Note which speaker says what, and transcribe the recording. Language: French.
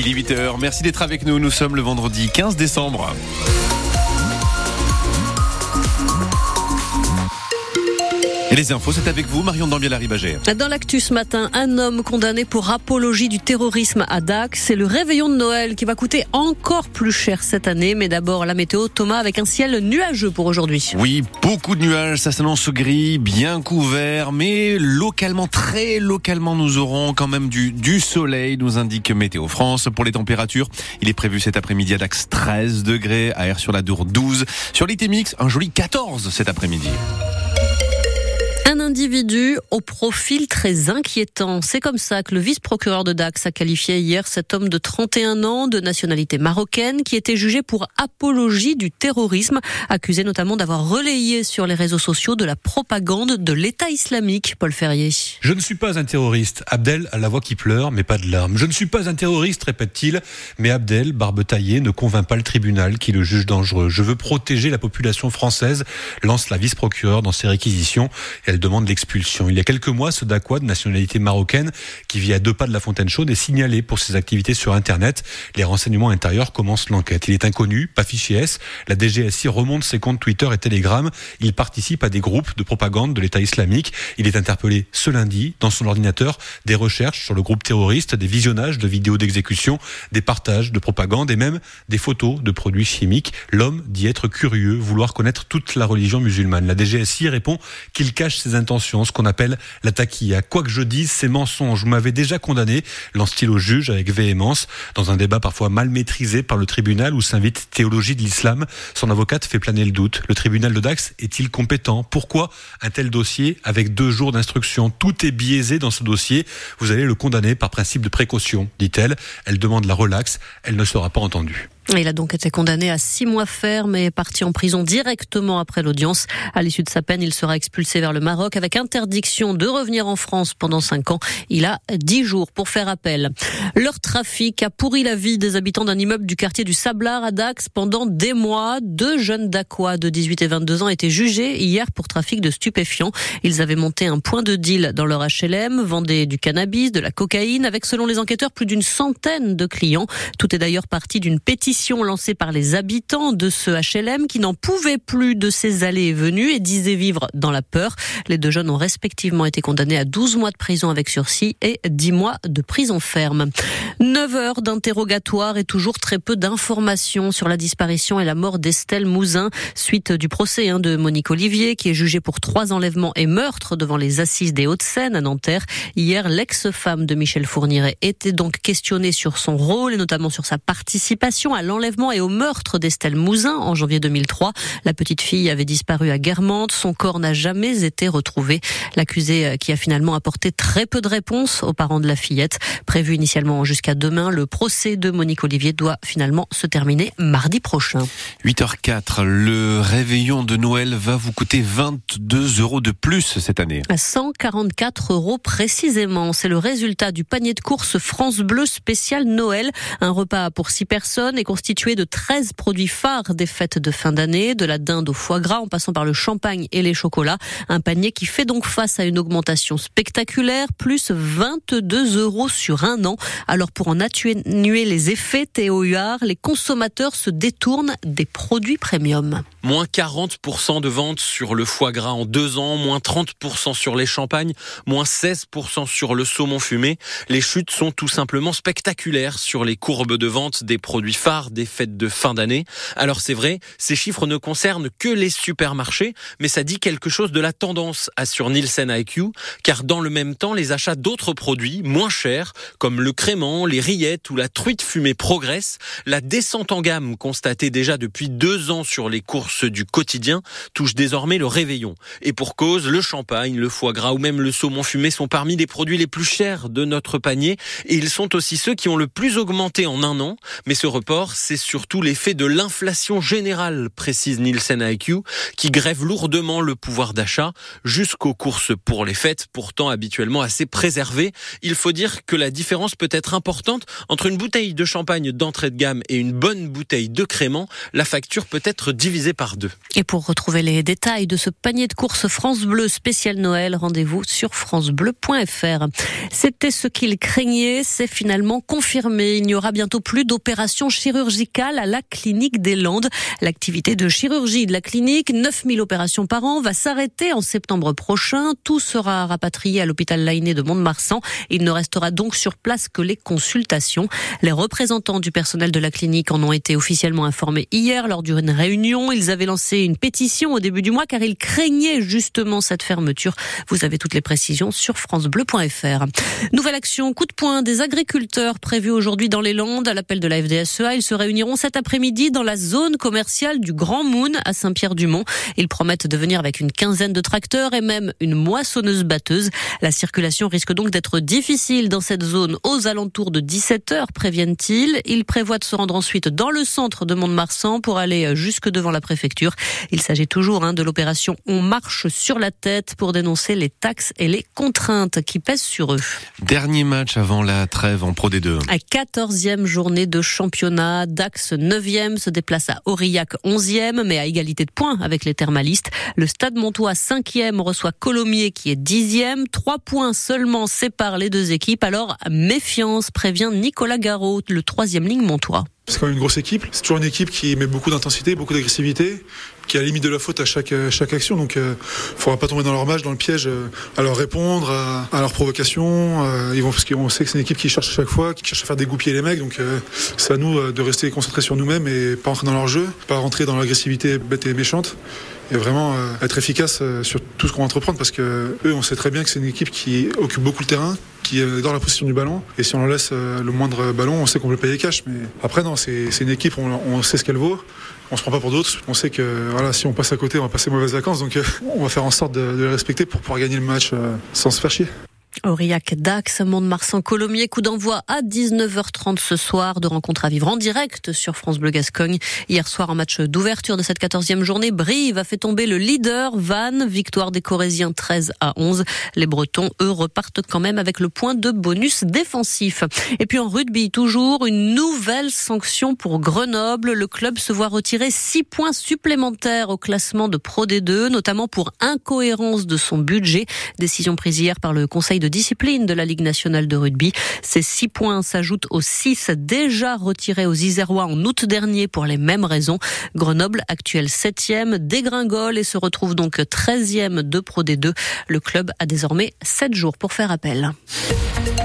Speaker 1: Il est 8h, merci d'être avec nous. Nous sommes le vendredi 15 décembre. Les infos, c'est avec vous, Marion Dambiel-Arribagé.
Speaker 2: Dans l'actu ce matin, un homme condamné pour apologie du terrorisme à Dax. C'est le réveillon de Noël qui va coûter encore plus cher cette année. Mais d'abord, la météo, Thomas, avec un ciel nuageux pour aujourd'hui.
Speaker 1: Oui, beaucoup de nuages, ça s'annonce gris, bien couvert, mais localement, très localement, nous aurons quand même du, du soleil, nous indique Météo France. Pour les températures, il est prévu cet après-midi à Dax 13 degrés, à Air sur la Dour 12. Sur l'ITMX, un joli 14 cet après-midi.
Speaker 2: Un individu au profil très inquiétant. C'est comme ça que le vice-procureur de Dax a qualifié hier cet homme de 31 ans de nationalité marocaine qui était jugé pour apologie du terrorisme, accusé notamment d'avoir relayé sur les réseaux sociaux de la propagande de l'État islamique. Paul Ferrier.
Speaker 3: Je ne suis pas un terroriste. Abdel a la voix qui pleure, mais pas de larmes. Je ne suis pas un terroriste, répète-t-il, mais Abdel, barbe taillée, ne convainc pas le tribunal qui le juge dangereux. Je veux protéger la population française, lance la vice-procureure dans ses réquisitions. Elle demande l'expulsion. Il y a quelques mois, ce Dakwa de nationalité marocaine qui vit à deux pas de la Fontaine Chaude est signalé pour ses activités sur Internet. Les renseignements intérieurs commencent l'enquête. Il est inconnu, pas fiché S. La DGSI remonte ses comptes Twitter et Telegram. Il participe à des groupes de propagande de l'État islamique. Il est interpellé ce lundi dans son ordinateur. Des recherches sur le groupe terroriste, des visionnages de vidéos d'exécution, des partages de propagande et même des photos de produits chimiques. L'homme dit être curieux, vouloir connaître toute la religion musulmane. La DGSI répond qu'il cache ses intentions, ce qu'on appelle la taquilla. Quoi que je dise, c'est mensonge. Vous m'avez déjà condamné, lance-t-il au juge avec véhémence, dans un débat parfois mal maîtrisé par le tribunal où s'invite théologie de l'islam. Son avocate fait planer le doute. Le tribunal de Dax est-il compétent? Pourquoi un tel dossier avec deux jours d'instruction? Tout est biaisé dans ce dossier. Vous allez le condamner par principe de précaution, dit-elle. Elle demande la relaxe. Elle ne sera pas entendue.
Speaker 2: Il a donc été condamné à six mois ferme et est parti en prison directement après l'audience. À l'issue de sa peine, il sera expulsé vers le Maroc avec interdiction de revenir en France pendant cinq ans. Il a dix jours pour faire appel. Leur trafic a pourri la vie des habitants d'un immeuble du quartier du Sablard à Dax pendant des mois. Deux jeunes Dacois de 18 et 22 ans étaient jugés hier pour trafic de stupéfiants. Ils avaient monté un point de deal dans leur HLM, vendaient du cannabis, de la cocaïne, avec selon les enquêteurs plus d'une centaine de clients. Tout est d'ailleurs parti d'une pétition lancée par les habitants de ce HLM qui n'en pouvaient plus de ces allées et venues et disaient vivre dans la peur. Les deux jeunes ont respectivement été condamnés à 12 mois de prison avec sursis et 10 mois de prison ferme. 9 heures d'interrogatoire et toujours très peu d'informations sur la disparition et la mort d'Estelle Mouzin suite du procès hein, de Monique Olivier qui est jugée pour trois enlèvements et meurtres devant les assises des Hauts-de-Seine à Nanterre. Hier, l'ex-femme de Michel Fourniret était donc questionnée sur son rôle et notamment sur sa participation à l'enlèvement et au meurtre d'Estelle Mouzin en janvier 2003. La petite fille avait disparu à Guermantes. Son corps n'a jamais été retrouvé. L'accusé euh, qui a finalement apporté très peu de réponses aux parents de la fillette. Prévu initialement jusqu'à demain, le procès de Monique Olivier doit finalement se terminer mardi prochain.
Speaker 1: 8h04, le réveillon de Noël va vous coûter 22 euros de plus cette année.
Speaker 2: À 144 euros précisément. C'est le résultat du panier de course France Bleu spécial Noël. Un repas pour 6 personnes et constitué de 13 produits phares des fêtes de fin d'année, de la dinde au foie gras en passant par le champagne et les chocolats. Un panier qui fait donc face à une augmentation spectaculaire, plus 22 euros sur un an. Alors pour en atténuer les effets, Théo Huard, les consommateurs se détournent des produits premium.
Speaker 4: Moins 40% de ventes sur le foie gras en deux ans, moins 30% sur les champagnes, moins 16% sur le saumon fumé. Les chutes sont tout simplement spectaculaires sur les courbes de vente des produits phares des fêtes de fin d'année. Alors c'est vrai, ces chiffres ne concernent que les supermarchés, mais ça dit quelque chose de la tendance, assure Nielsen IQ, car dans le même temps, les achats d'autres produits moins chers, comme le crément, les rillettes ou la truite fumée progressent. La descente en gamme constatée déjà depuis deux ans sur les courses du quotidien touche désormais le réveillon. Et pour cause, le champagne, le foie gras ou même le saumon fumé sont parmi les produits les plus chers de notre panier et ils sont aussi ceux qui ont le plus augmenté en un an. Mais ce report c'est surtout l'effet de l'inflation générale, précise Nielsen IQ, qui grève lourdement le pouvoir d'achat jusqu'aux courses pour les fêtes, pourtant habituellement assez préservées. Il faut dire que la différence peut être importante entre une bouteille de champagne d'entrée de gamme et une bonne bouteille de crément. La facture peut être divisée par deux.
Speaker 2: Et pour retrouver les détails de ce panier de courses France Bleu spécial Noël, rendez-vous sur francebleu.fr. C'était ce qu'il craignait, c'est finalement confirmé. Il n'y aura bientôt plus d'opérations chirurgicales à la clinique des Landes. L'activité de chirurgie de la clinique, 9000 opérations par an, va s'arrêter en septembre prochain. Tout sera rapatrié à l'hôpital Lainé de Mont-de-Marsan. Il ne restera donc sur place que les consultations. Les représentants du personnel de la clinique en ont été officiellement informés hier lors d'une réunion. Ils avaient lancé une pétition au début du mois car ils craignaient justement cette fermeture. Vous avez toutes les précisions sur francebleu.fr. Nouvelle action, coup de poing des agriculteurs prévus aujourd'hui dans les Landes à l'appel de la FDSEA. Ils se réuniront cet après-midi dans la zone commerciale du Grand Moon à Saint-Pierre-du-Mont. Ils promettent de venir avec une quinzaine de tracteurs et même une moissonneuse batteuse. La circulation risque donc d'être difficile dans cette zone aux alentours de 17 heures, préviennent-ils. Ils prévoient de se rendre ensuite dans le centre de Mont-de-Marsan pour aller jusque devant la préfecture. Il s'agit toujours hein, de l'opération On marche sur la tête pour dénoncer les taxes et les contraintes qui pèsent sur eux.
Speaker 1: Dernier match avant la trêve en Pro D2.
Speaker 2: À 14e journée de championnat, Dax 9e se déplace à Aurillac 11e, mais à égalité de points avec les thermalistes. Le Stade Montois 5e reçoit Colomiers qui est 10e. Trois points seulement séparent les deux équipes. Alors, méfiance, prévient Nicolas Garot, le troisième ligne Montois.
Speaker 5: C'est quand même une grosse équipe. C'est toujours une équipe qui met beaucoup d'intensité, beaucoup d'agressivité, qui a la limite de la faute à chaque, chaque action. Donc, il euh, ne faudra pas tomber dans leur match, dans le piège, euh, à leur répondre, à, à leurs provocations. Euh, ils vont, parce sait que c'est une équipe qui cherche à chaque fois, qui cherche à faire dégoupiller les mecs. Donc, c'est à nous de rester concentrés sur nous-mêmes et pas rentrer dans leur jeu, pas rentrer dans l'agressivité bête et méchante et vraiment être efficace sur tout ce qu'on va entreprendre parce que eux on sait très bien que c'est une équipe qui occupe beaucoup le terrain qui est dans la position du ballon et si on leur laisse le moindre ballon on sait qu'on peut payer cash mais après non c'est une équipe on, on sait ce qu'elle vaut on se prend pas pour d'autres. On sait que voilà, si on passe à côté, on va passer mauvaises vacances. Donc on va faire en sorte de, de les respecter pour pouvoir gagner le match sans se faire chier.
Speaker 2: Aurillac Dax, Mont-de-Marsan, Colomiers, coup d'envoi à 19h30 ce soir de rencontre à vivre en direct sur France Bleu Gascogne. Hier soir, en match d'ouverture de cette 14e journée, Brive a fait tomber le leader Vannes, victoire des Corésiens 13 à 11. Les Bretons, eux, repartent quand même avec le point de bonus défensif. Et puis en rugby, toujours une nouvelle sanction pour Grenoble. Le club se voit retirer 6 points supplémentaires au classement de Pro D2, notamment pour incohérence de son budget. Décision prise hier par le Conseil de discipline de la Ligue nationale de rugby. Ces six points s'ajoutent aux six déjà retirés aux Isérois en août dernier pour les mêmes raisons. Grenoble, actuel septième, dégringole et se retrouve donc treizième de Pro D2. Le club a désormais sept jours pour faire appel.